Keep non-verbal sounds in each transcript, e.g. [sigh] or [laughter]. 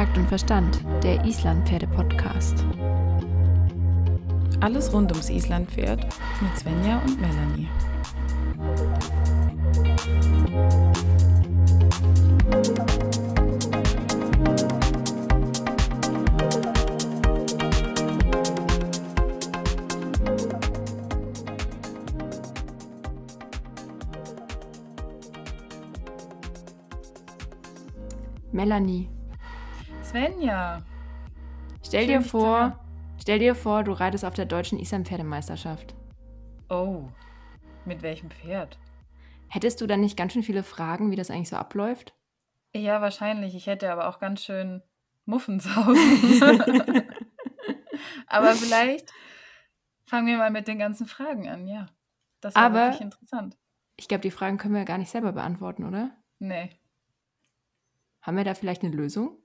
Takt und Verstand, der Islandpferde-Podcast. Alles rund ums Islandpferd mit Svenja und Melanie. Melanie, Svenja, stell Schön, dir vor, stell dir vor, du reitest auf der deutschen Islandpferdemeisterschaft. oh, mit welchem Pferd? Hättest du dann nicht ganz schön viele Fragen, wie das eigentlich so abläuft? Ja, wahrscheinlich. Ich hätte aber auch ganz schön Muffensausen. [laughs] aber vielleicht fangen wir mal mit den ganzen Fragen an, ja. Das war Aber- wirklich interessant. Ich glaube, die Fragen können wir gar nicht selber beantworten, oder? Nee. Haben wir da vielleicht eine Lösung?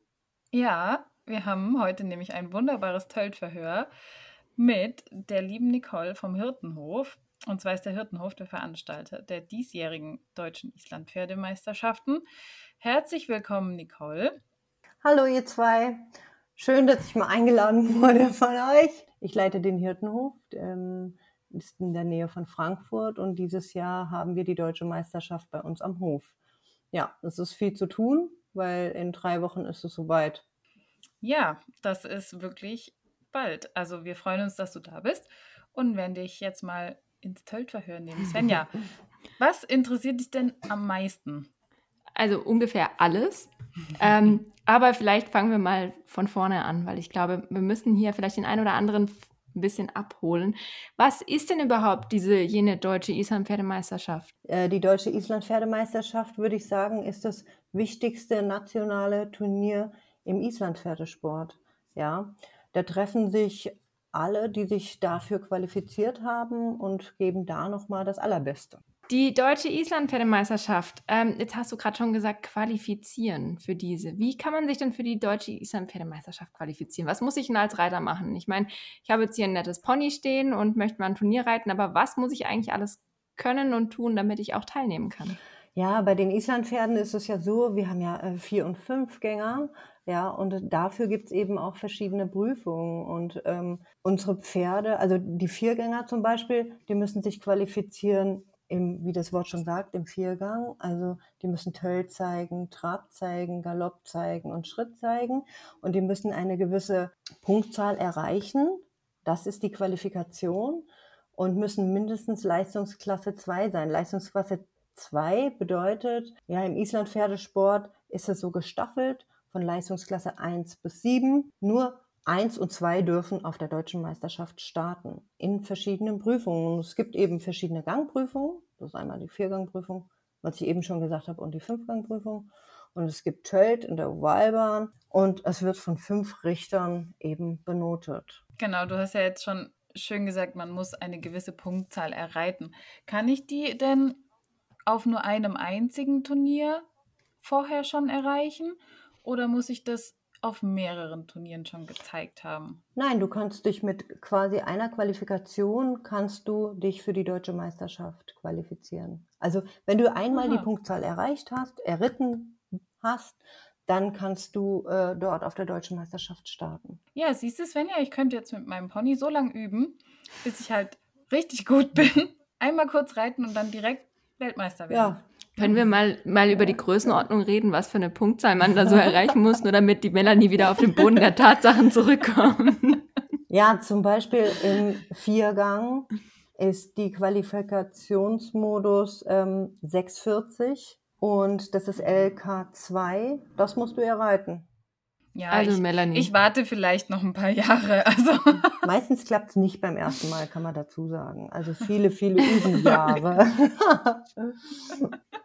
Ja, wir haben heute nämlich ein wunderbares Töltverhör mit der lieben Nicole vom Hirtenhof. Und zwar ist der Hirtenhof der Veranstalter der diesjährigen deutschen Islandpferdemeisterschaften. Herzlich willkommen, Nicole. Hallo ihr zwei. Schön, dass ich mal eingeladen [laughs] wurde von euch. Ich leite den Hirtenhof, ähm, ist in der Nähe von Frankfurt und dieses Jahr haben wir die deutsche Meisterschaft bei uns am Hof. Ja, es ist viel zu tun, weil in drei Wochen ist es soweit. Ja, das ist wirklich bald. Also wir freuen uns, dass du da bist und werden dich jetzt mal ins Töltverhör nehmen. Svenja, [laughs] was interessiert dich denn am meisten? Also ungefähr alles. ähm, aber vielleicht fangen wir mal von vorne an, weil ich glaube, wir müssen hier vielleicht den einen oder anderen ein bisschen abholen. Was ist denn überhaupt diese jene deutsche Islandpferdemeisterschaft? Äh, Die deutsche Island-Pferdemeisterschaft, würde ich sagen, ist das wichtigste nationale Turnier im Island-Pferdesport. Ja, da treffen sich alle, die sich dafür qualifiziert haben und geben da nochmal das Allerbeste. Die deutsche Islandpferdemeisterschaft, ähm, jetzt hast du gerade schon gesagt, qualifizieren für diese. Wie kann man sich denn für die deutsche Islandpferdemeisterschaft qualifizieren? Was muss ich denn als Reiter machen? Ich meine, ich habe jetzt hier ein nettes Pony stehen und möchte mal ein Turnier reiten, aber was muss ich eigentlich alles können und tun, damit ich auch teilnehmen kann? Ja, bei den Islandpferden ist es ja so, wir haben ja äh, Vier- und Fünfgänger, ja, und dafür gibt es eben auch verschiedene Prüfungen. Und ähm, unsere Pferde, also die Viergänger zum Beispiel, die müssen sich qualifizieren, im, wie das Wort schon sagt, im Viergang. Also die müssen Töll zeigen, Trab zeigen, Galopp zeigen und Schritt zeigen. Und die müssen eine gewisse Punktzahl erreichen. Das ist die Qualifikation. Und müssen mindestens Leistungsklasse 2 sein. Leistungsklasse 2 bedeutet, ja, im Island-Pferdesport ist es so gestaffelt von Leistungsklasse 1 bis 7. Nur 1 und 2 dürfen auf der deutschen Meisterschaft starten in verschiedenen Prüfungen. Es gibt eben verschiedene Gangprüfungen. Das ist einmal die Viergangprüfung, was ich eben schon gesagt habe, und die Fünfgangprüfung. Und es gibt Tölt in der Ovalbahn und es wird von fünf Richtern eben benotet. Genau, du hast ja jetzt schon schön gesagt, man muss eine gewisse Punktzahl erreichen. Kann ich die denn auf nur einem einzigen Turnier vorher schon erreichen oder muss ich das auf mehreren Turnieren schon gezeigt haben? Nein, du kannst dich mit quasi einer Qualifikation kannst du dich für die deutsche Meisterschaft qualifizieren. Also wenn du einmal die Aha. Punktzahl erreicht hast, erritten hast, dann kannst du äh, dort auf der deutschen Meisterschaft starten. Ja, siehst du, Svenja, ich könnte jetzt mit meinem Pony so lange üben, bis ich halt richtig gut [laughs] bin. Einmal kurz reiten und dann direkt Weltmeister werden. Ja, Können wir mal, mal über die Größenordnung reden, was für eine Punktzahl man da so erreichen muss, nur damit die Melanie wieder auf den Boden der Tatsachen zurückkommt? ja, zum Beispiel im Viergang ist die Qualifikationsmodus ähm, 640 und das ist LK2. Das musst du erreichen. Ja, Also ich, Melanie. ich warte vielleicht noch ein paar Jahre. Also Meistens klappt es nicht beim ersten Mal, kann man dazu sagen. Also viele, viele Übenjahre. [laughs]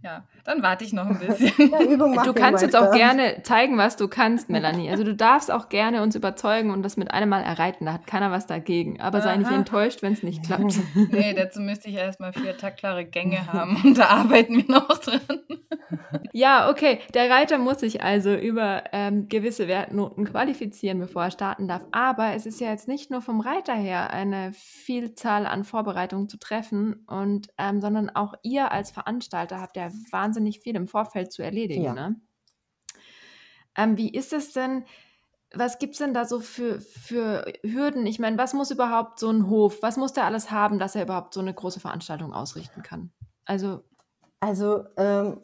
ja, dann warte ich noch ein [laughs] bisschen. ja, Übung Du kannst jetzt auch gerne zeigen, was du kannst, Melanie. Also du darfst auch gerne uns überzeugen und das mit einem Mal erreiten. Da hat keiner was dagegen. Aber sei nicht Aha. enttäuscht, wenn es nicht klappt. [laughs] Nee, dazu müsste ich erstmal vier taktklare Gänge haben und da arbeiten wir noch dran. [laughs] Ja, okay. Der Reiter muss sich also über ähm, gewisse Wertnoten qualifizieren, bevor er starten darf. Aber es ist ja jetzt nicht nur vom Reiter her eine Vielzahl an Vorbereitungen zu treffen, und, ähm, sondern auch ihr als Veranstalter habt ja wahnsinnig viel im Vorfeld zu erledigen. Ja. Ne? Ähm, wie ist es denn? Was gibt es denn da so für, für Hürden? Ich meine, was muss überhaupt so ein Hof, was muss der alles haben, dass er überhaupt so eine große Veranstaltung ausrichten kann? Also, Also ähm,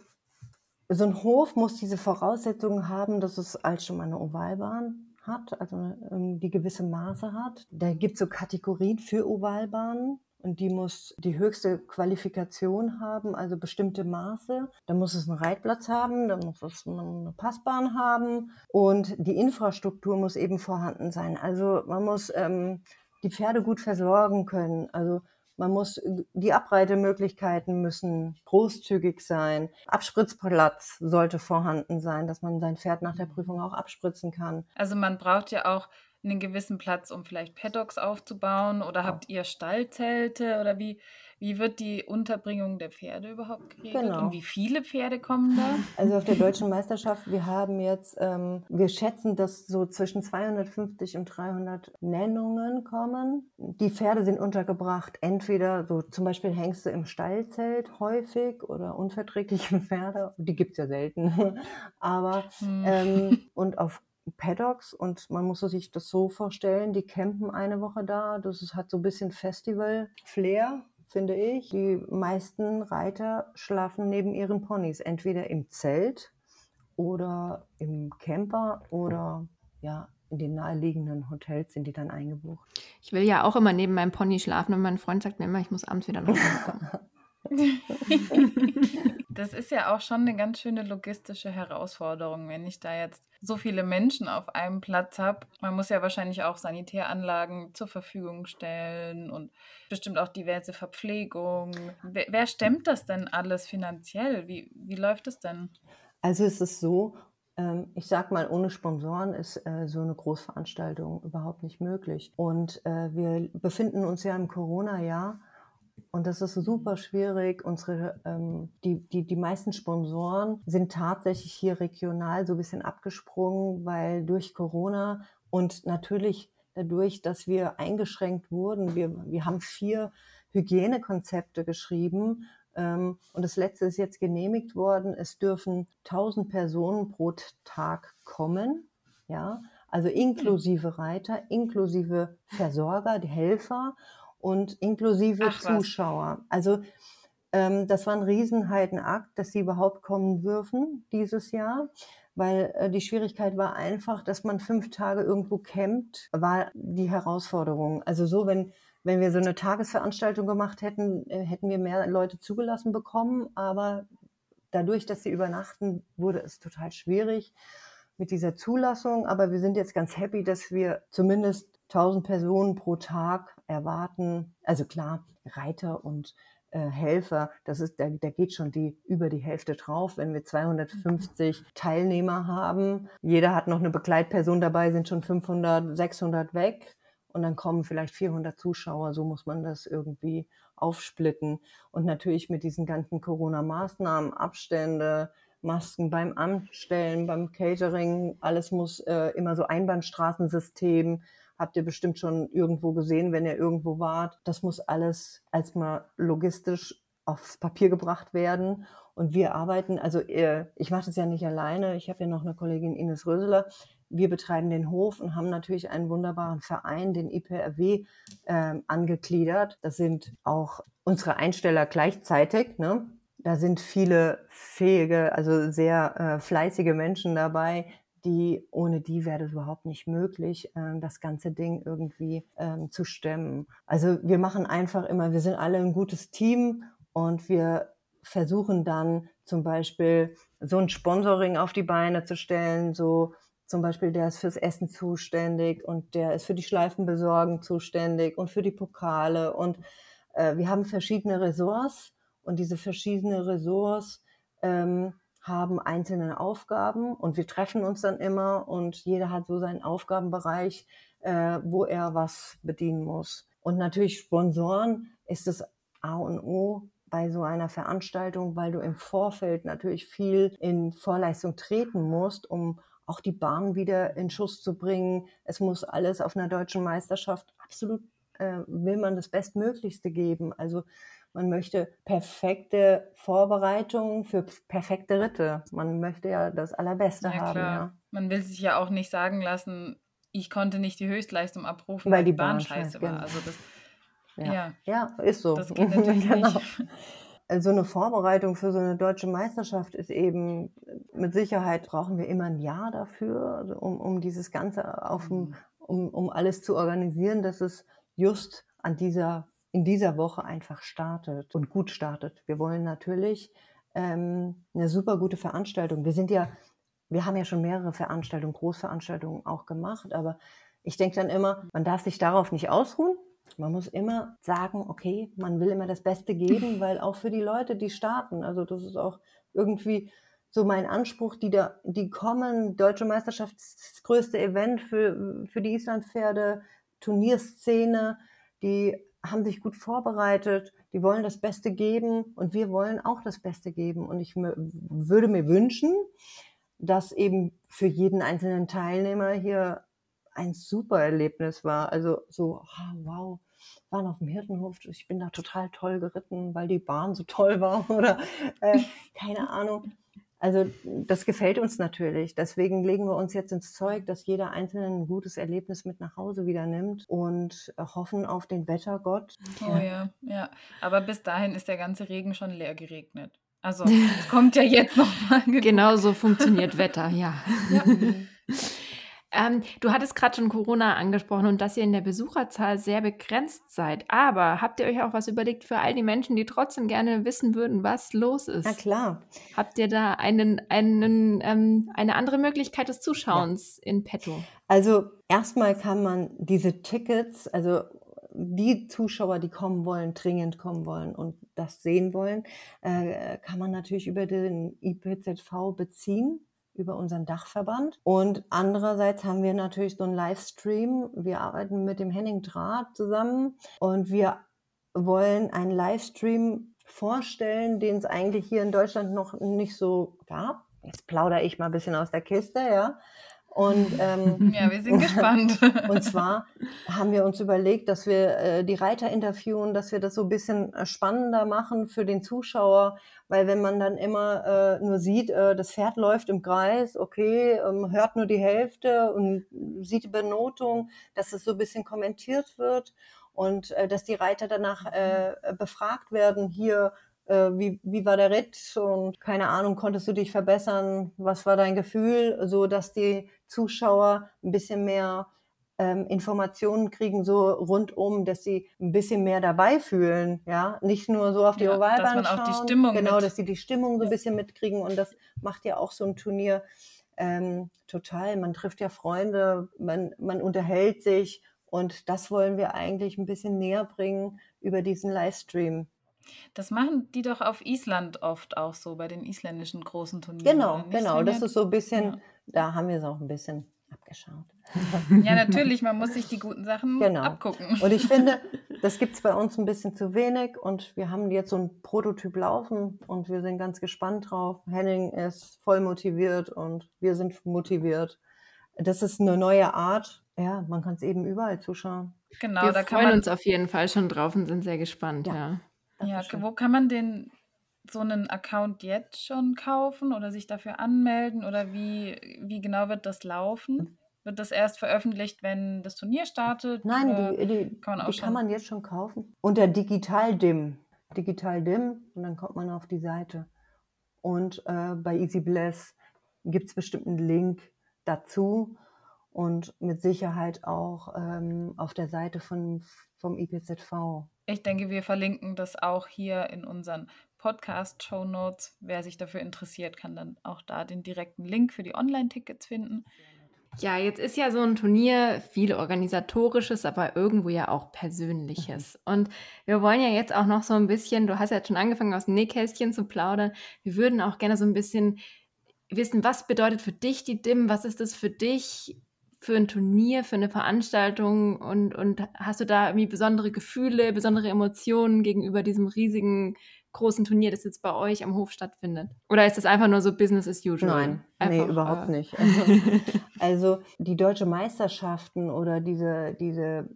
so ein Hof muss diese Voraussetzungen haben, dass es als schon mal eine Ovalbahn hat, also ähm, die gewisse Maße hat. Da gibt es so Kategorien für Ovalbahnen und die muss die höchste Qualifikation haben, also bestimmte Maße. Da muss es einen Reitplatz haben, da muss es eine Passbahn haben und die Infrastruktur muss eben vorhanden sein. Also man muss ähm, die Pferde gut versorgen können. Also man muss, die Abreitemöglichkeiten müssen großzügig sein. Abspritzplatz sollte vorhanden sein, dass man sein Pferd nach der Prüfung auch abspritzen kann. Also man braucht ja auch einen gewissen Platz, um vielleicht Paddocks aufzubauen? Oder habt ihr Stallzelte? Oder wie, wie wird die Unterbringung der Pferde überhaupt geregelt? Genau. Und wie viele Pferde kommen da? Also auf der deutschen Meisterschaft, wir haben jetzt, ähm, wir schätzen, dass so zwischen 250 und 300 Nennungen kommen. Die Pferde sind untergebracht, entweder so zum Beispiel Hengste im Stallzelt häufig oder unverträgliche Pferde, die gibt's ja selten, [laughs] aber Hm. ähm, [laughs] und auf Paddocks und man muss sich das so vorstellen, die campen eine Woche da. Das ist, hat so ein bisschen Festival-Flair, finde ich. Die meisten Reiter schlafen neben ihren Ponys, entweder im Zelt oder im Camper oder ja, in den naheliegenden Hotels sind die dann eingebucht. ich will ja auch immer neben meinem Pony schlafen und mein Freund sagt mir immer, ich muss abends wieder nach Hause [laughs] kommen. [laughs] Das ist ja auch schon eine ganz schöne logistische Herausforderung, wenn ich da jetzt so viele Menschen auf einem Platz habe. Man muss ja wahrscheinlich auch Sanitäranlagen zur Verfügung stellen und bestimmt auch diverse Verpflegung. Wer, wer stemmt das denn alles finanziell? Wie, wie läuft es denn? Also es ist so, ähm, ich sag mal, ohne Sponsoren ist äh, so eine Großveranstaltung überhaupt nicht möglich. Und äh, wir befinden uns ja im Corona-Jahr und das ist super schwierig. Unsere, ähm, die, die, die meisten Sponsoren sind tatsächlich hier regional so ein bisschen abgesprungen, weil durch Corona und natürlich dadurch, dass wir eingeschränkt wurden, wir, wir haben vier Hygienekonzepte geschrieben ähm, und das letzte ist jetzt genehmigt worden. Es dürfen 1000 Personen pro Tag kommen, ja, also inklusive Reiter, inklusive Versorger, die Helfer und inklusive Ach was. Zuschauer. Also ähm, das war ein Riesenheitenakt, dass sie überhaupt kommen dürfen dieses Jahr, weil äh, die Schwierigkeit war einfach, dass man fünf Tage irgendwo campt, war die Herausforderung. Also so, wenn wenn wir so eine Tagesveranstaltung gemacht hätten, äh, hätten wir mehr Leute zugelassen bekommen, aber dadurch, dass sie übernachten, wurde es total schwierig mit dieser Zulassung. Aber wir sind jetzt ganz happy, dass wir zumindest 1000 Personen pro Tag erwarten. Also klar, Reiter und äh, Helfer, das ist, da, da geht schon die über die Hälfte drauf. Wenn wir 250 Teilnehmer haben, jeder hat noch eine Begleitperson dabei, sind schon 500, 600 weg. Und dann kommen vielleicht 400 Zuschauer. So muss man das irgendwie aufsplitten. Und natürlich mit diesen ganzen Corona-Maßnahmen, Abstände, Masken beim Anstellen, beim Catering, alles muss äh, immer so Einbahnstraßensystem. Habt ihr bestimmt schon irgendwo gesehen, wenn ihr irgendwo wart. Das muss alles erstmal logistisch aufs Papier gebracht werden. Und wir arbeiten, also äh, ich mache das ja nicht alleine. Ich habe ja noch eine Kollegin Ines Röseler. Wir betreiben den Hof und haben natürlich einen wunderbaren Verein, den IPRW, äh, angegliedert. Das sind auch unsere Einsteller gleichzeitig. Ne? Da sind viele fähige, also sehr äh, fleißige Menschen dabei, die ohne die wäre das überhaupt nicht möglich, äh, das ganze Ding irgendwie ähm, zu stemmen. Also wir machen einfach immer, wir sind alle ein gutes Team und wir versuchen dann zum Beispiel so ein Sponsoring auf die Beine zu stellen, so zum Beispiel der ist fürs Essen zuständig und der ist für die Schleifenbesorgung zuständig und für die Pokale und äh, wir haben verschiedene Ressorts und diese verschiedenen Ressorts ähm, haben einzelne Aufgaben und wir treffen uns dann immer und jeder hat so seinen Aufgabenbereich, äh, wo er was bedienen muss. Und natürlich Sponsoren ist das A und O bei so einer Veranstaltung, weil du im Vorfeld natürlich viel in Vorleistung treten musst, um auch die Bahn wieder in Schuss zu bringen. Es muss alles auf einer deutschen Meisterschaft absolut äh, will man das Bestmöglichste geben. Also man möchte perfekte Vorbereitungen für perfekte Ritte. Man möchte ja das Allerbeste Ja, haben, klar. ja. Man will sich ja auch nicht sagen lassen, ich konnte nicht die Höchstleistung abrufen, Weil weil die Bahn Bahn scheiße, war. genau. Also das, [laughs] Ja, ja, ist so. das geht natürlich [laughs] Genau. nicht. Also eine Vorbereitung für so eine deutsche Meisterschaft ist eben, mit Sicherheit brauchen wir immer ein Jahr dafür, also um, um dieses Ganze auf dem, Mhm. um, um alles zu organisieren, dass es just an dieser, in dieser Woche einfach startet und gut startet. Wir wollen natürlich ähm, eine super gute Veranstaltung. Wir sind ja, wir haben ja schon mehrere Veranstaltungen, Großveranstaltungen auch gemacht, aber ich denke dann immer, man darf sich darauf nicht ausruhen. Man muss immer sagen, okay, man will immer das Beste geben, [laughs] weil auch für die Leute, die starten, also das ist auch irgendwie so mein Anspruch, die da, die kommen, Deutsche Meisterschaft ist das größte Event für, für die Islandpferde, Turnierszene, die haben sich gut vorbereitet, die wollen das Beste geben und wir wollen auch das Beste geben. Und ich würde mir wünschen, dass eben für jeden einzelnen Teilnehmer hier ein super Erlebnis war. Also so, ah, wow, waren auf dem Hirtenhof, ich bin da total toll geritten, weil die Bahn so toll war [laughs] oder äh, keine Ahnung. Also das gefällt uns natürlich. Deswegen legen wir uns jetzt ins Zeug, dass jeder Einzelne ein gutes Erlebnis mit nach Hause wieder nimmt und äh, hoffen auf den Wettergott. Oh ja, ja. Aber bis dahin ist der ganze Regen schon leer geregnet. Also, [laughs] es kommt ja jetzt noch mal genug. Genau so funktioniert Wetter, ja. [laughs] Ähm, du hattest gerade schon Corona angesprochen und dass ihr in der Besucherzahl sehr begrenzt seid. Aber habt ihr euch auch was überlegt für all die Menschen, die trotzdem gerne wissen würden, was los ist? Na klar. Habt ihr da einen, einen, ähm, eine andere Möglichkeit des Zuschauens in petto? Also erstmal kann man diese Tickets, also die Zuschauer, die kommen wollen, dringend kommen wollen und das sehen wollen, äh, kann man natürlich über den IPZV beziehen über unseren Dachverband. Und andererseits haben wir natürlich so einen Livestream. Wir arbeiten mit dem Henning Draht zusammen und wir wollen einen Livestream vorstellen, den es eigentlich hier in Deutschland noch nicht so gab. Jetzt plaudere ich mal ein bisschen aus der Kiste, ja. Und [laughs] ähm, Ja, wir sind gespannt. [laughs] und zwar haben wir uns überlegt, dass wir äh, die Reiter interviewen, dass wir das so ein bisschen äh, spannender machen für den Zuschauer, weil wenn man dann immer äh, nur sieht, äh, das Pferd läuft im Kreis, okay, ähm, hört nur die Hälfte und sieht die Benotung, dass es so ein bisschen kommentiert wird und äh, dass die Reiter danach äh, befragt werden, hier, äh, wie, wie war der Ritt und keine Ahnung, konntest du dich verbessern, was war dein Gefühl, so dass die Zuschauer ein bisschen mehr ähm, Informationen kriegen, so rundum, dass sie ein bisschen mehr dabei fühlen, ja, nicht nur so auf die Ja, Ovalbahn dass man schauen, auch die Stimmung genau, mit- dass sie die Stimmung so ein bisschen mitkriegen und das macht ja auch so ein Turnier ähm, total. Man trifft ja Freunde, man, man unterhält sich und das wollen wir eigentlich ein bisschen näher bringen über diesen Livestream. Das machen die doch auf Island oft auch so, bei den isländischen großen Turnieren. Genau, genau, das ist so ein bisschen, Ja. da haben wir es auch ein bisschen abgeschaut. Ja, natürlich, man muss sich die guten Sachen Genau. abgucken. Und ich finde, [laughs] das gibt es bei uns ein bisschen zu wenig und wir haben jetzt so ein Prototyp laufen und wir sind ganz gespannt drauf. Henning ist voll motiviert und wir sind motiviert. Das ist eine neue Art. Ja, man kann es eben überall zuschauen. Genau, Wir da kann freuen man uns auf jeden Fall schon drauf und sind sehr gespannt, Ja. ja. Ja, wo kann man den so einen Account jetzt schon kaufen oder sich dafür anmelden oder wie, wie genau wird das laufen? Wird das erst veröffentlicht, wenn das Turnier startet? Nein, die, die, kann man auch die kann man jetzt schon kaufen. Unter Digital Dim. Digital Dim und dann kommt man auf die Seite. Und äh, bei Easy Bless gibt es bestimmt einen Link dazu und mit Sicherheit auch ähm, auf der Seite von, vom IPZV. Ich denke, wir verlinken das auch hier in unseren Podcast-Show Notes. Wer sich dafür interessiert, kann dann auch da den direkten Link für die Online-Tickets finden. Ja, jetzt ist ja so ein Turnier viel organisatorisches, aber irgendwo ja auch persönliches. Und wir wollen ja jetzt auch noch so ein bisschen, du hast ja jetzt schon angefangen aus dem Nähkästchen zu plaudern. Wir würden auch gerne so ein bisschen wissen, was bedeutet für dich die DIM? Was ist das für dich für ein Turnier, für eine Veranstaltung? Und, und hast du da irgendwie besondere Gefühle, besondere Emotionen gegenüber diesem riesigen großen Turnier, das jetzt bei euch am Hof stattfindet? Oder ist das einfach nur so Business as usual? Nein, nee, Einfach, überhaupt äh, nicht. [laughs] Also, also die deutsche Meisterschaften oder diese, diese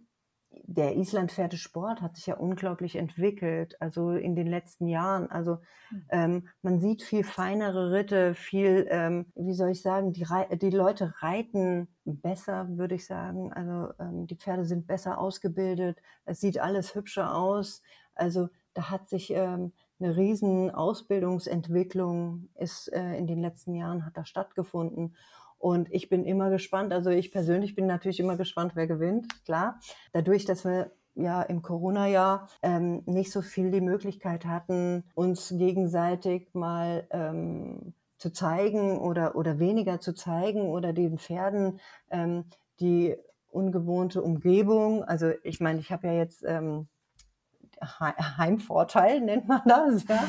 der Islandpferdesport hat sich ja unglaublich entwickelt, also in den letzten Jahren. Also hm. ähm, man sieht viel feinere Ritte, viel, ähm, wie soll ich sagen, die, die Leute reiten besser, würde ich sagen. Also ähm, die Pferde sind besser ausgebildet, es sieht alles hübscher aus. Also da hat sich ähm, eine riesen Ausbildungsentwicklung ist äh, in den letzten Jahren hat da stattgefunden. Und ich bin immer gespannt, also ich persönlich bin natürlich immer gespannt, wer gewinnt, klar. Dadurch, dass wir ja im Corona-Jahr ähm, nicht so viel die Möglichkeit hatten, uns gegenseitig mal ähm, zu zeigen oder, oder weniger zu zeigen oder den Pferden ähm, die ungewohnte Umgebung. Also ich meine, ich habe ja jetzt ähm, Heimvorteil, [laughs] nennt man das. Ja.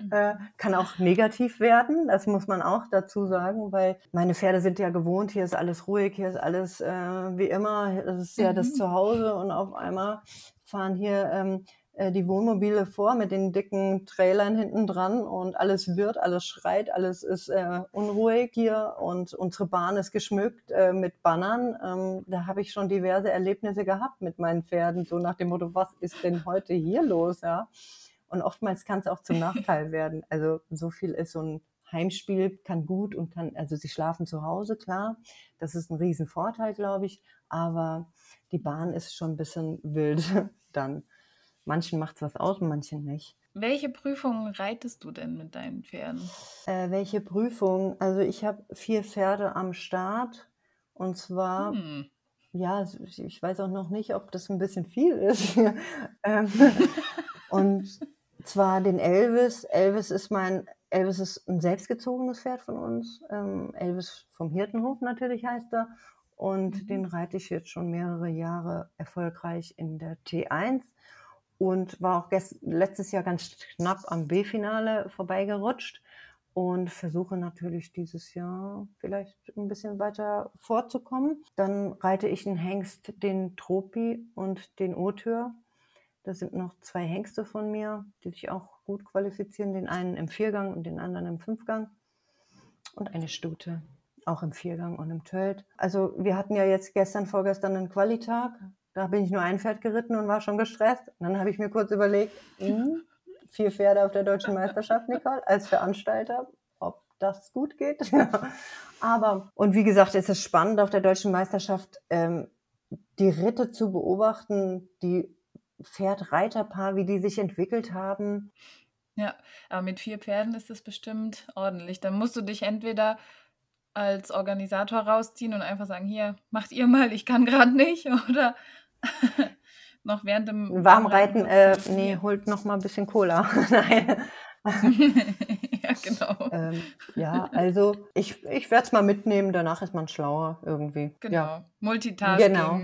Mhm. Äh, kann auch negativ werden, das muss man auch dazu sagen, weil meine Pferde sind ja gewohnt, hier ist alles ruhig, hier ist alles äh, wie immer, das ist ja das mhm. Zuhause und auf einmal fahren hier ähm, äh, die Wohnmobile vor mit den dicken Trailern hinten dran und alles wird, alles schreit, alles ist äh, unruhig hier und unsere Bahn ist geschmückt äh, mit Bannern. Ähm, da habe ich schon diverse Erlebnisse gehabt mit meinen Pferden, so nach dem Motto, was ist denn heute hier los? Ja? Und oftmals kann es auch zum Nachteil [laughs] werden. Also so viel ist so ein Heimspiel kann gut und kann, also sie schlafen zu Hause, klar. Das ist ein Riesenvorteil, glaube ich. Aber die Bahn ist schon ein bisschen wild [laughs] dann. Manchen macht es was aus, manchen nicht. Welche Prüfungen reitest du denn mit deinen Pferden? Äh, welche Prüfungen? Also ich habe vier Pferde am Start. Und zwar, hm. ja, ich weiß auch noch nicht, ob das ein bisschen viel ist. [laughs] Ähm, [laughs] und zwar den Elvis. Elvis ist mein, Elvis ist ein selbstgezogenes Pferd von uns. Ähm, Elvis vom Hirtenhof natürlich heißt er. Und mhm. den reite ich jetzt schon mehrere Jahre erfolgreich in der T1 und war auch letztes Jahr ganz knapp am B-Finale vorbeigerutscht und versuche natürlich dieses Jahr vielleicht ein bisschen weiter vorzukommen. Dann reite ich einen Hengst, den Tropi und den Otür. Das sind noch zwei Hengste von mir, die sich auch gut qualifizieren. Den einen im Viergang und den anderen im Fünfgang. Und eine Stute, auch im Viergang und im Tölt. Also wir hatten ja jetzt gestern, vorgestern einen Qualitag. Da bin ich nur ein Pferd geritten und war schon gestresst. Und dann habe ich mir kurz überlegt, mh, hm, vier Pferde auf der deutschen Meisterschaft, Nicole, als Veranstalter, ob das gut geht. [laughs] Aber, und wie gesagt, es ist spannend auf der deutschen Meisterschaft, ähm, die Ritte zu beobachten, die Pferd-Reiterpaar, wie die sich entwickelt haben. Ja, aber mit vier Pferden ist das bestimmt ordentlich. Dann musst du dich entweder als Organisator rausziehen und einfach sagen, hier, macht ihr mal, ich kann gerade nicht. [laughs] Oder [laughs] noch während dem Warmreiten, äh, nee, holt noch mal ein bisschen Cola. [laughs] Nein. [laughs] ja, genau. Ähm, ja, also ich, ich werde es mal mitnehmen, danach ist man schlauer irgendwie. Genau. Ja. Multitasking. Genau.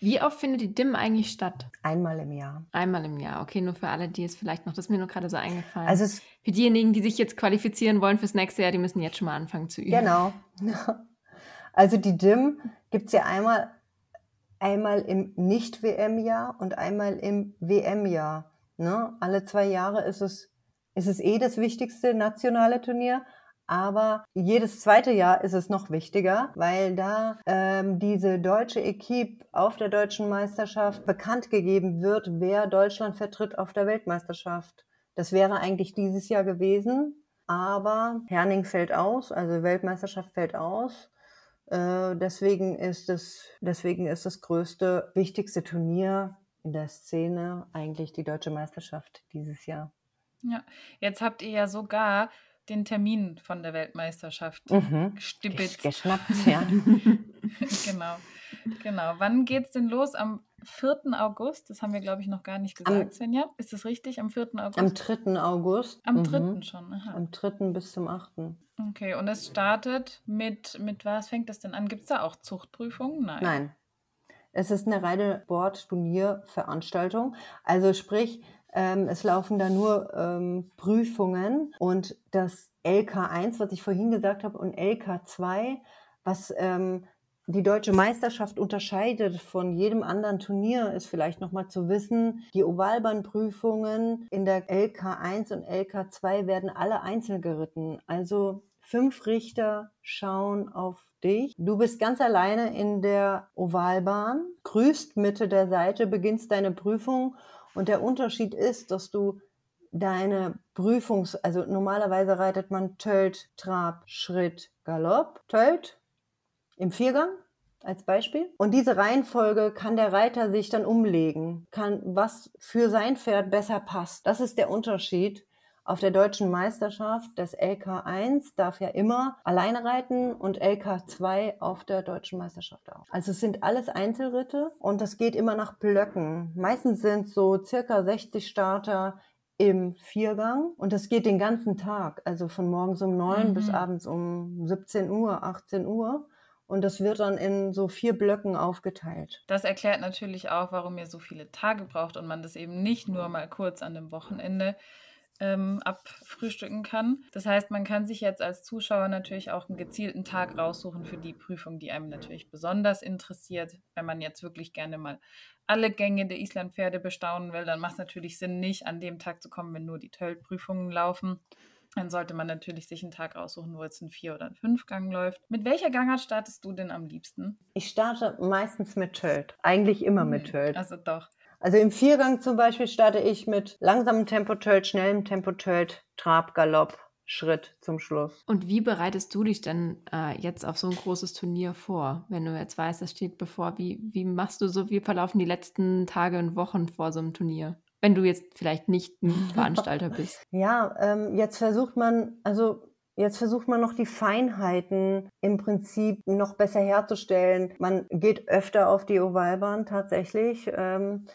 Wie oft findet die DIM eigentlich statt? Einmal im Jahr. Einmal im Jahr. Okay, nur für alle, die es vielleicht noch, das ist mir nur gerade so eingefallen. Also es, für diejenigen, die sich jetzt qualifizieren wollen fürs nächste Jahr, die müssen jetzt schon mal anfangen zu üben. Genau. Also die DIM gibt es ja einmal, einmal im Nicht-WM-Jahr und einmal im WM-Jahr. Ne? Alle zwei Jahre ist es, ist es eh das wichtigste nationale Turnier. Aber jedes zweite Jahr ist es noch wichtiger, weil da ähm, diese deutsche Equipe auf der deutschen Meisterschaft bekannt gegeben wird, wer Deutschland vertritt auf der Weltmeisterschaft. Das wäre eigentlich dieses Jahr gewesen, aber Herning fällt aus, also Weltmeisterschaft fällt aus. Äh, deswegen ist es, deswegen ist das größte, wichtigste Turnier in der Szene eigentlich die deutsche Meisterschaft dieses Jahr. Ja, jetzt habt ihr ja sogar den Termin von der Weltmeisterschaft mhm. gestibitzt. Geschnappt, ja. [laughs] genau. Genau. Wann geht es denn los? Am 4. August? Das haben wir, glaube ich, noch gar nicht gesagt, am, Svenja. Ist das richtig? Am 4. August? Am 3. August. Am 3. Mhm. schon. Aha. Am 3. bis zum 8. Okay, und es startet mit, mit was fängt das denn an? Gibt es da auch Zuchtprüfungen? Nein. Nein. Es ist eine reine Bord-Turnierveranstaltung. Also sprich, ähm, es laufen da nur ähm, Prüfungen und das LK1, was ich vorhin gesagt habe, und LK2, was ähm, die deutsche Meisterschaft unterscheidet von jedem anderen Turnier, ist vielleicht nochmal zu wissen, die Ovalbahnprüfungen in der LK1 und LK2 werden alle einzeln geritten. Also fünf Richter schauen auf dich. Du bist ganz alleine in der Ovalbahn, grüßt Mitte der Seite, beginnst deine Prüfung und der Unterschied ist, dass du deine Prüfungs-, also normalerweise reitet man Tölt, Trab, Schritt, Galopp, Tölt im Viergang als Beispiel. Und diese Reihenfolge kann der Reiter sich dann umlegen, kann was für sein Pferd besser passt. Das ist der Unterschied. Auf der deutschen Meisterschaft das LK1 darf ja immer alleine reiten und LK2 auf der deutschen Meisterschaft auch. Also es sind alles Einzelritte und das geht immer nach Blöcken. Meistens sind so circa 60 Starter im Viergang und das geht den ganzen Tag, also von morgens um neun mhm. bis abends um 17 Uhr, 18 Uhr. Und das wird dann in so vier Blöcken aufgeteilt. Das erklärt natürlich auch, warum ihr so viele Tage braucht und man das eben nicht nur mal kurz an dem Wochenende ähm, abfrühstücken kann. Das heißt, man kann sich jetzt als Zuschauer natürlich auch einen gezielten Tag raussuchen für die Prüfung, die einem natürlich besonders interessiert. Wenn man jetzt wirklich gerne mal alle Gänge der Islandpferde bestaunen will, dann macht es natürlich Sinn, nicht an dem Tag zu kommen, wenn nur die Tölt-Prüfungen laufen. Dann sollte man natürlich sich einen Tag raussuchen, wo jetzt ein Vier- oder ein Fünfgang läuft. Mit welcher Gangart startest du denn am liebsten? Ich starte meistens mit Tölt. Eigentlich immer mit hm, Tölt. Also doch. Also im Viergang zum Beispiel starte ich mit langsamem Tempo-Tölt, schnellem Tempo-Tölt, Trab, Galopp, Schritt zum Schluss. Und wie bereitest du dich denn äh, jetzt auf so ein großes Turnier vor, wenn du jetzt weißt, das steht bevor? Wie, wie machst du so, wie verlaufen die letzten Tage und Wochen vor so einem Turnier? Wenn du jetzt vielleicht nicht ein [laughs] Veranstalter bist. Ja, ähm, jetzt versucht man, also Jetzt versucht man noch die Feinheiten im Prinzip noch besser herzustellen. Man geht öfter auf die Ovalbahn tatsächlich. Ähm,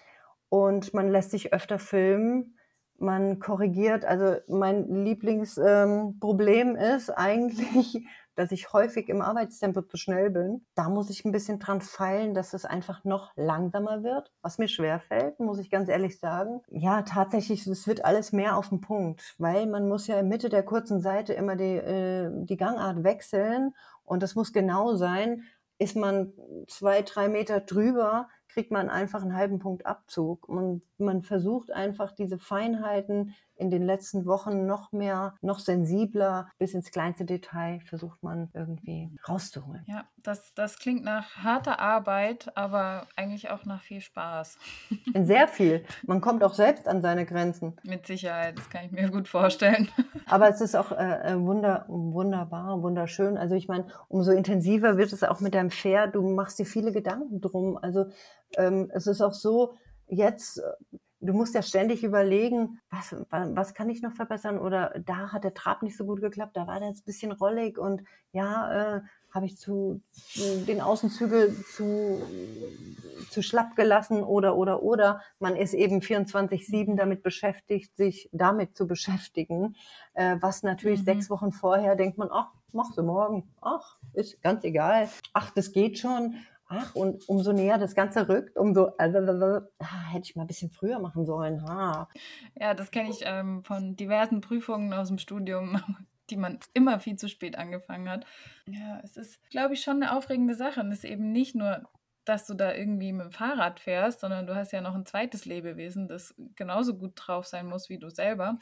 und man lässt sich öfter filmen. Man korrigiert. Also mein Lieblingsproblem ähm, ist eigentlich, [laughs] dass ich häufig im Arbeitstempo zu schnell bin. Da muss ich ein bisschen dran feilen, dass es einfach noch langsamer wird, was mir schwer fällt, muss ich ganz ehrlich sagen. Ja, tatsächlich, es wird alles mehr auf den Punkt, weil man muss ja in Mitte der kurzen Seite immer die, äh, die Gangart wechseln und das muss genau sein. Ist man zwei, drei Meter drüber, kriegt man einfach einen halben Punkt Abzug. Und man versucht einfach diese Feinheiten in den letzten Wochen noch mehr, noch sensibler, bis ins kleinste Detail versucht man irgendwie rauszuholen. Ja, das, das klingt nach harter Arbeit, aber eigentlich auch nach viel Spaß. Sehr viel. [laughs] Man kommt auch selbst an seine Grenzen. Mit Sicherheit, das kann ich mir gut vorstellen. [laughs] Aber es ist auch äh, äh wunder, wunderbar, wunderschön. Also ich meine, umso intensiver wird es auch mit deinem Pferd. Du machst dir viele Gedanken drum. Also ähm, es ist auch so, jetzt, du musst ja ständig überlegen, was, was kann ich noch verbessern oder da hat der Trab nicht so gut geklappt, da war der jetzt ein bisschen rollig und ja, äh, habe ich zu, den Außenzügel zu, zu schlapp gelassen oder, oder, oder. Man ist eben 24-7 damit beschäftigt, sich damit zu beschäftigen, äh, was natürlich mhm. sechs Wochen vorher denkt man, ach, machst du morgen, ach, ist ganz egal, ach, das geht schon. Ach, und umso näher das Ganze rückt, umso ah, hätte ich mal ein bisschen früher machen sollen. Ah. Ja, das kenne ich ähm, von diversen Prüfungen aus dem Studium, [laughs] die man immer viel zu spät angefangen hat. Ja, es ist, glaube ich, schon eine aufregende Sache. Und es ist eben nicht nur, dass du da irgendwie mit dem Fahrrad fährst, sondern du hast ja noch ein zweites Lebewesen, das genauso gut drauf sein muss wie du selber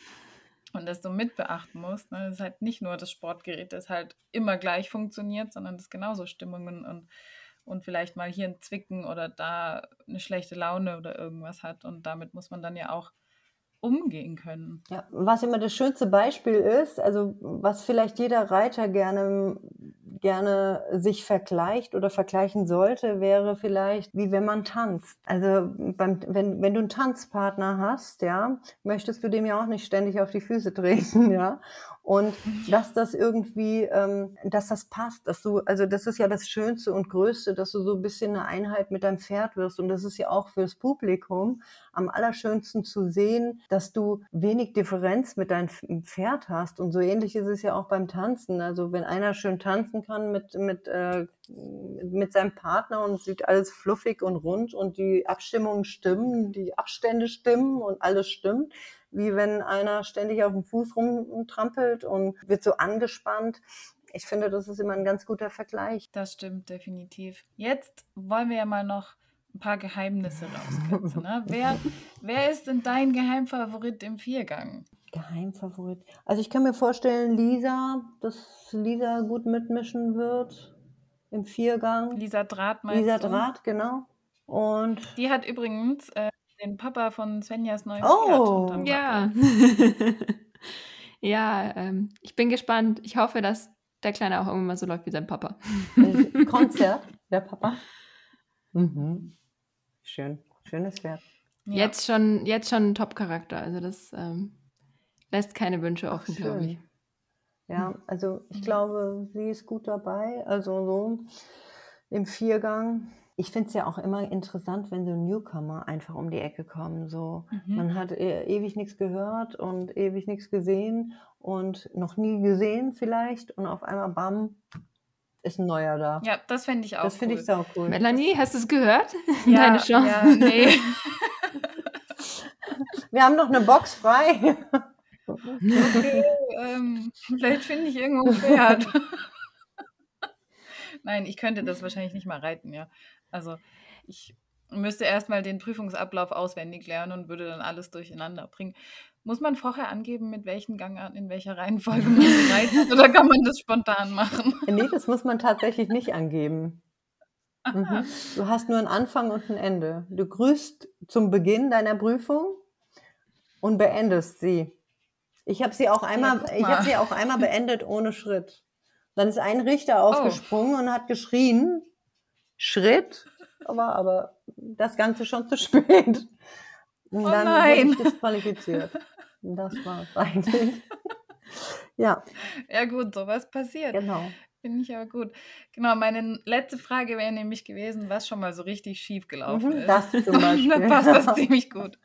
und das du mitbeachten musst. Ne? Das ist halt nicht nur das Sportgerät, das halt immer gleich funktioniert, sondern das genauso Stimmungen und und vielleicht mal hier ein Zwicken oder da eine schlechte Laune oder irgendwas hat. Und damit muss man dann ja auch umgehen können. Ja, was immer das schönste Beispiel ist, also was vielleicht jeder Reiter gerne gerne sich vergleicht oder vergleichen sollte, wäre vielleicht, wie wenn man tanzt. Also beim, wenn, wenn du einen Tanzpartner hast, ja, möchtest du dem ja auch nicht ständig auf die Füße treten, [laughs] ja. Und dass das irgendwie, ähm, dass das passt, dass du, also das ist ja das Schönste und Größte, dass du so ein bisschen eine Einheit mit deinem Pferd wirst. Und das ist ja auch fürs Publikum am allerschönsten zu sehen, dass du wenig Differenz mit deinem Pferd hast. Und so ähnlich ist es ja auch beim Tanzen. Also wenn einer schön tanzen kann mit, mit, äh, mit seinem Partner und sieht alles fluffig und rund und die Abstimmungen stimmen, die Abstände stimmen und alles stimmt, wie wenn einer ständig auf dem Fuß rumtrampelt und wird so angespannt. ich finde, das ist immer ein ganz guter Vergleich. Das stimmt definitiv. Jetzt wollen wir ja mal noch ein paar Geheimnisse rauskitzeln. Ne? [laughs] wer, wer ist denn dein Geheimfavorit im Viergang? Geheimfavorit. Also ich kann mir vorstellen, Lisa, dass Lisa gut mitmischen wird im Viergang. Lisa Draht meinst Lisa du? Draht, genau. Und Die hat übrigens äh, den Papa von Svenjas neuen Oh. Pferd unterm Ja. [laughs] ja, ähm, ich bin gespannt. Ich hoffe, dass der Kleine auch irgendwann mal so läuft wie sein Papa. äh, Konzert, [laughs] der Papa. Mhm. Schön, schönes Pferd. Ja. Jetzt schon, jetzt schon ein Top-Charakter. Also das ähm, lässt keine Wünsche offen, glaube ich. Ja, also ich Mhm. glaube, sie ist gut dabei. Also so im Viergang. Ich finde es ja auch immer interessant, wenn so Newcomer einfach um die Ecke kommen. So, Mhm. man hat e ewig nichts gehört und ewig nichts gesehen und noch nie gesehen vielleicht und auf einmal bam ist ein neuer da. ja, das fände ich auch das finde cool. ich sau cool. Melanie, hast du es gehört? [laughs] Ja, Deine Chance. Ja, nee. [laughs] Wir haben noch eine Box frei. Okay, ähm, vielleicht finde ich irgendwo ein Pferd. [laughs] Nein, ich könnte das wahrscheinlich nicht mal reiten, ja. Also ich müsste erstmal den Prüfungsablauf auswendig lernen und würde dann alles durcheinander bringen. Muss man vorher angeben, mit welchen Gangarten, in welcher Reihenfolge man [laughs] reitet, oder kann man das spontan machen? nee, das muss man tatsächlich nicht angeben. Mhm. Du hast nur einen Anfang und ein Ende. Du grüßt zum Beginn deiner Prüfung und beendest sie. Ich habe sie auch einmal, guck ich habe sie auch einmal beendet ohne Schritt. Dann ist ein Richter aufgesprungen und hat geschrien, Schritt, aber, aber das Ganze schon zu spät. Und Oh dann nein. wurde ich disqualifiziert. Das war es eigentlich. ja, Ja gut, sowas passiert. genau. Finde ich aber gut. Genau, meine letzte Frage wäre nämlich gewesen, was schon mal so richtig schief gelaufen Mhm, ist. das zum [laughs] Beispiel. Dann passt das ziemlich gut.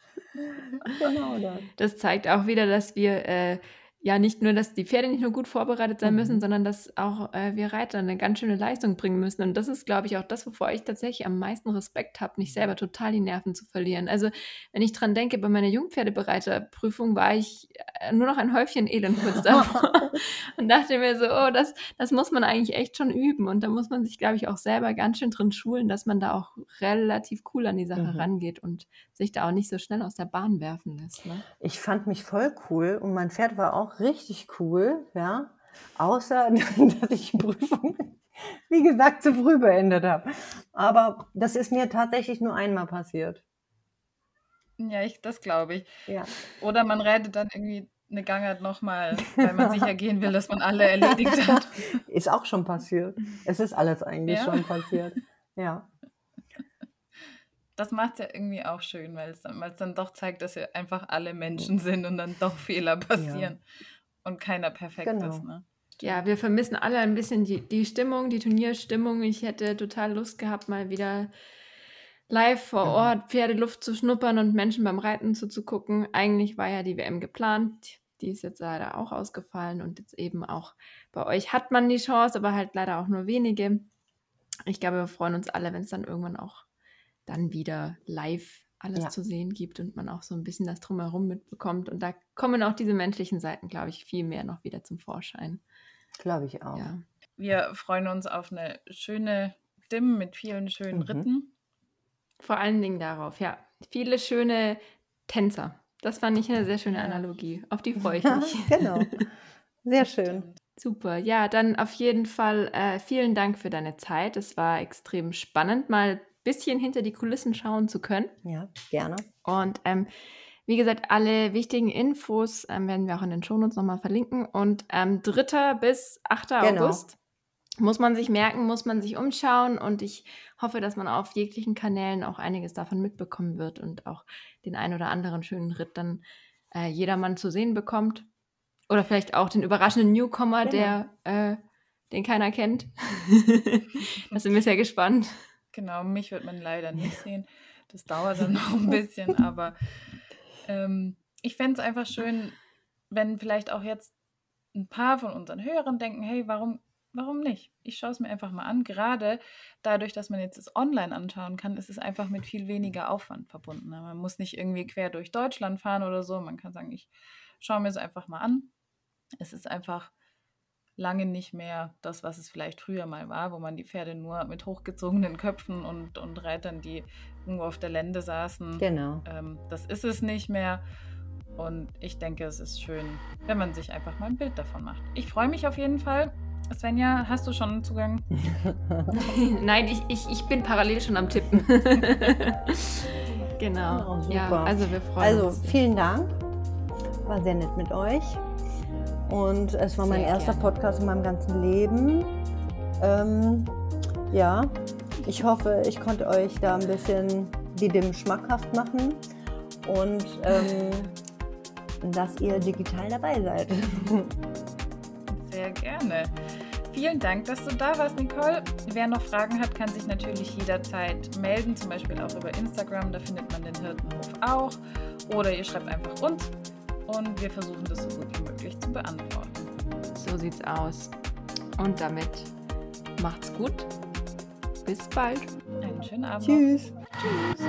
Genau das. Das zeigt auch wieder, dass wir äh, ja nicht nur, dass die Pferde nicht nur gut vorbereitet sein Mhm. müssen, sondern dass auch äh, wir Reiter eine ganz schöne Leistung bringen müssen. Und das ist, glaube ich, auch das, wovor ich tatsächlich am meisten Respekt habe, nicht selber total die Nerven zu verlieren. Also, wenn ich dran denke, bei meiner Jungpferdebereiterprüfung war ich äh, nur noch ein Häufchen Elend kurz davor [laughs] und dachte mir so, oh, das, das muss man eigentlich echt schon üben. Und da muss man sich, glaube ich, auch selber ganz schön drin schulen, dass man da auch relativ cool an die Sache Mhm. rangeht und sich da auch nicht so schnell aus der Bahn werfen lässt. Ne? Ich fand mich voll cool und mein Pferd war auch richtig cool, ja. Außer, [laughs] dass ich die Prüfung, wie gesagt, zu früh beendet habe. Aber das ist mir tatsächlich nur einmal passiert. Ja, ich, das glaube ich. Ja. Oder man reitet dann irgendwie eine Gangart nochmal, weil man sicher gehen will, dass man alle erledigt hat. [laughs] Ist auch schon passiert. Es ist alles eigentlich Ja? schon passiert. Ja. Das macht es ja irgendwie auch schön, weil es dann, dann doch zeigt, dass wir einfach alle Menschen sind und dann doch [laughs] Fehler passieren und keiner perfekt Genau. ist. Ne? Ja, wir vermissen alle ein bisschen die, die Stimmung, die Turnierstimmung. Ich hätte total Lust gehabt, mal wieder live vor Ja. Ort Pferdeluft zu schnuppern und Menschen beim Reiten zuzugucken. Eigentlich war ja die WM geplant. Die ist jetzt leider auch ausgefallen und jetzt eben auch bei euch hat man die Chance, aber halt leider auch nur wenige. Ich glaube, wir freuen uns alle, wenn es dann irgendwann auch dann wieder live alles Ja. zu sehen gibt und man auch so ein bisschen das drumherum mitbekommt. Und da kommen auch diese menschlichen Seiten, glaube ich, viel mehr noch wieder zum Vorschein. Glaube ich auch. Ja. Wir freuen uns auf eine schöne Dim mit vielen schönen Mhm. Ritten. Vor allen Dingen darauf, ja. Viele schöne Tänzer. Das fand ich eine sehr schöne. Analogie. Auf die [laughs] freue ich mich. genau. Sehr schön. Super. Ja, dann auf jeden Fall äh, vielen Dank für deine Zeit. Es war extrem spannend, mal bisschen hinter die Kulissen schauen zu können. Ja, gerne. Und ähm, wie gesagt, alle wichtigen Infos ähm, werden wir auch in den Shownotes nochmal verlinken. Und ähm, 3. bis 8. Genau. August muss man sich merken, muss man sich umschauen. Und ich hoffe, dass man auf jeglichen Kanälen auch einiges davon mitbekommen wird und auch den ein oder anderen schönen Ritt dann äh, jedermann zu sehen bekommt. Oder vielleicht auch den überraschenden Newcomer, Genau. der äh, den keiner kennt. [laughs] da sind wir sehr gespannt. Genau, mich wird man leider nicht sehen. Das dauert dann noch ein bisschen, aber ähm, ich fände es einfach schön, wenn vielleicht auch jetzt ein paar von unseren Hörern denken, hey, warum, warum nicht? Ich schaue es mir einfach mal an. Gerade dadurch, dass man jetzt es online anschauen kann, ist es einfach mit viel weniger Aufwand verbunden. ne? Man muss nicht irgendwie quer durch Deutschland fahren oder so. Man kann sagen, ich schaue mir es einfach mal an. Es ist einfach lange nicht mehr das, was es vielleicht früher mal war, wo man die Pferde nur mit hochgezogenen Köpfen und, und Reitern, die irgendwo auf der Lände saßen. Genau. Ähm, das ist es nicht mehr. Und ich denke, es ist schön, wenn man sich einfach mal ein Bild davon macht. Ich freue mich auf jeden Fall. Svenja, hast du schon Zugang? [laughs] Nein, ich, ich, ich bin parallel schon am Tippen. [laughs] genau. Oh, ja, also wir freuen Also uns. vielen Dank. War sehr nett mit euch. Und es war mein Sehr erster gerne. Podcast in meinem ganzen Leben. Ähm, ja, ich hoffe, ich konnte euch da ein bisschen die dem schmackhaft machen und ähm, [laughs] dass ihr digital dabei seid. [laughs] Sehr gerne. Vielen Dank, dass du da warst, Nicole. Wer noch Fragen hat, kann sich natürlich jederzeit melden, zum Beispiel auch über Instagram, da findet man den Hirtenhof auch. Oder ihr schreibt einfach uns und wir versuchen das so gut wie möglich zu beantworten. So sieht's aus. Und damit macht's gut. Bis bald. Einen schönen Abend. Tschüss. Tschüss.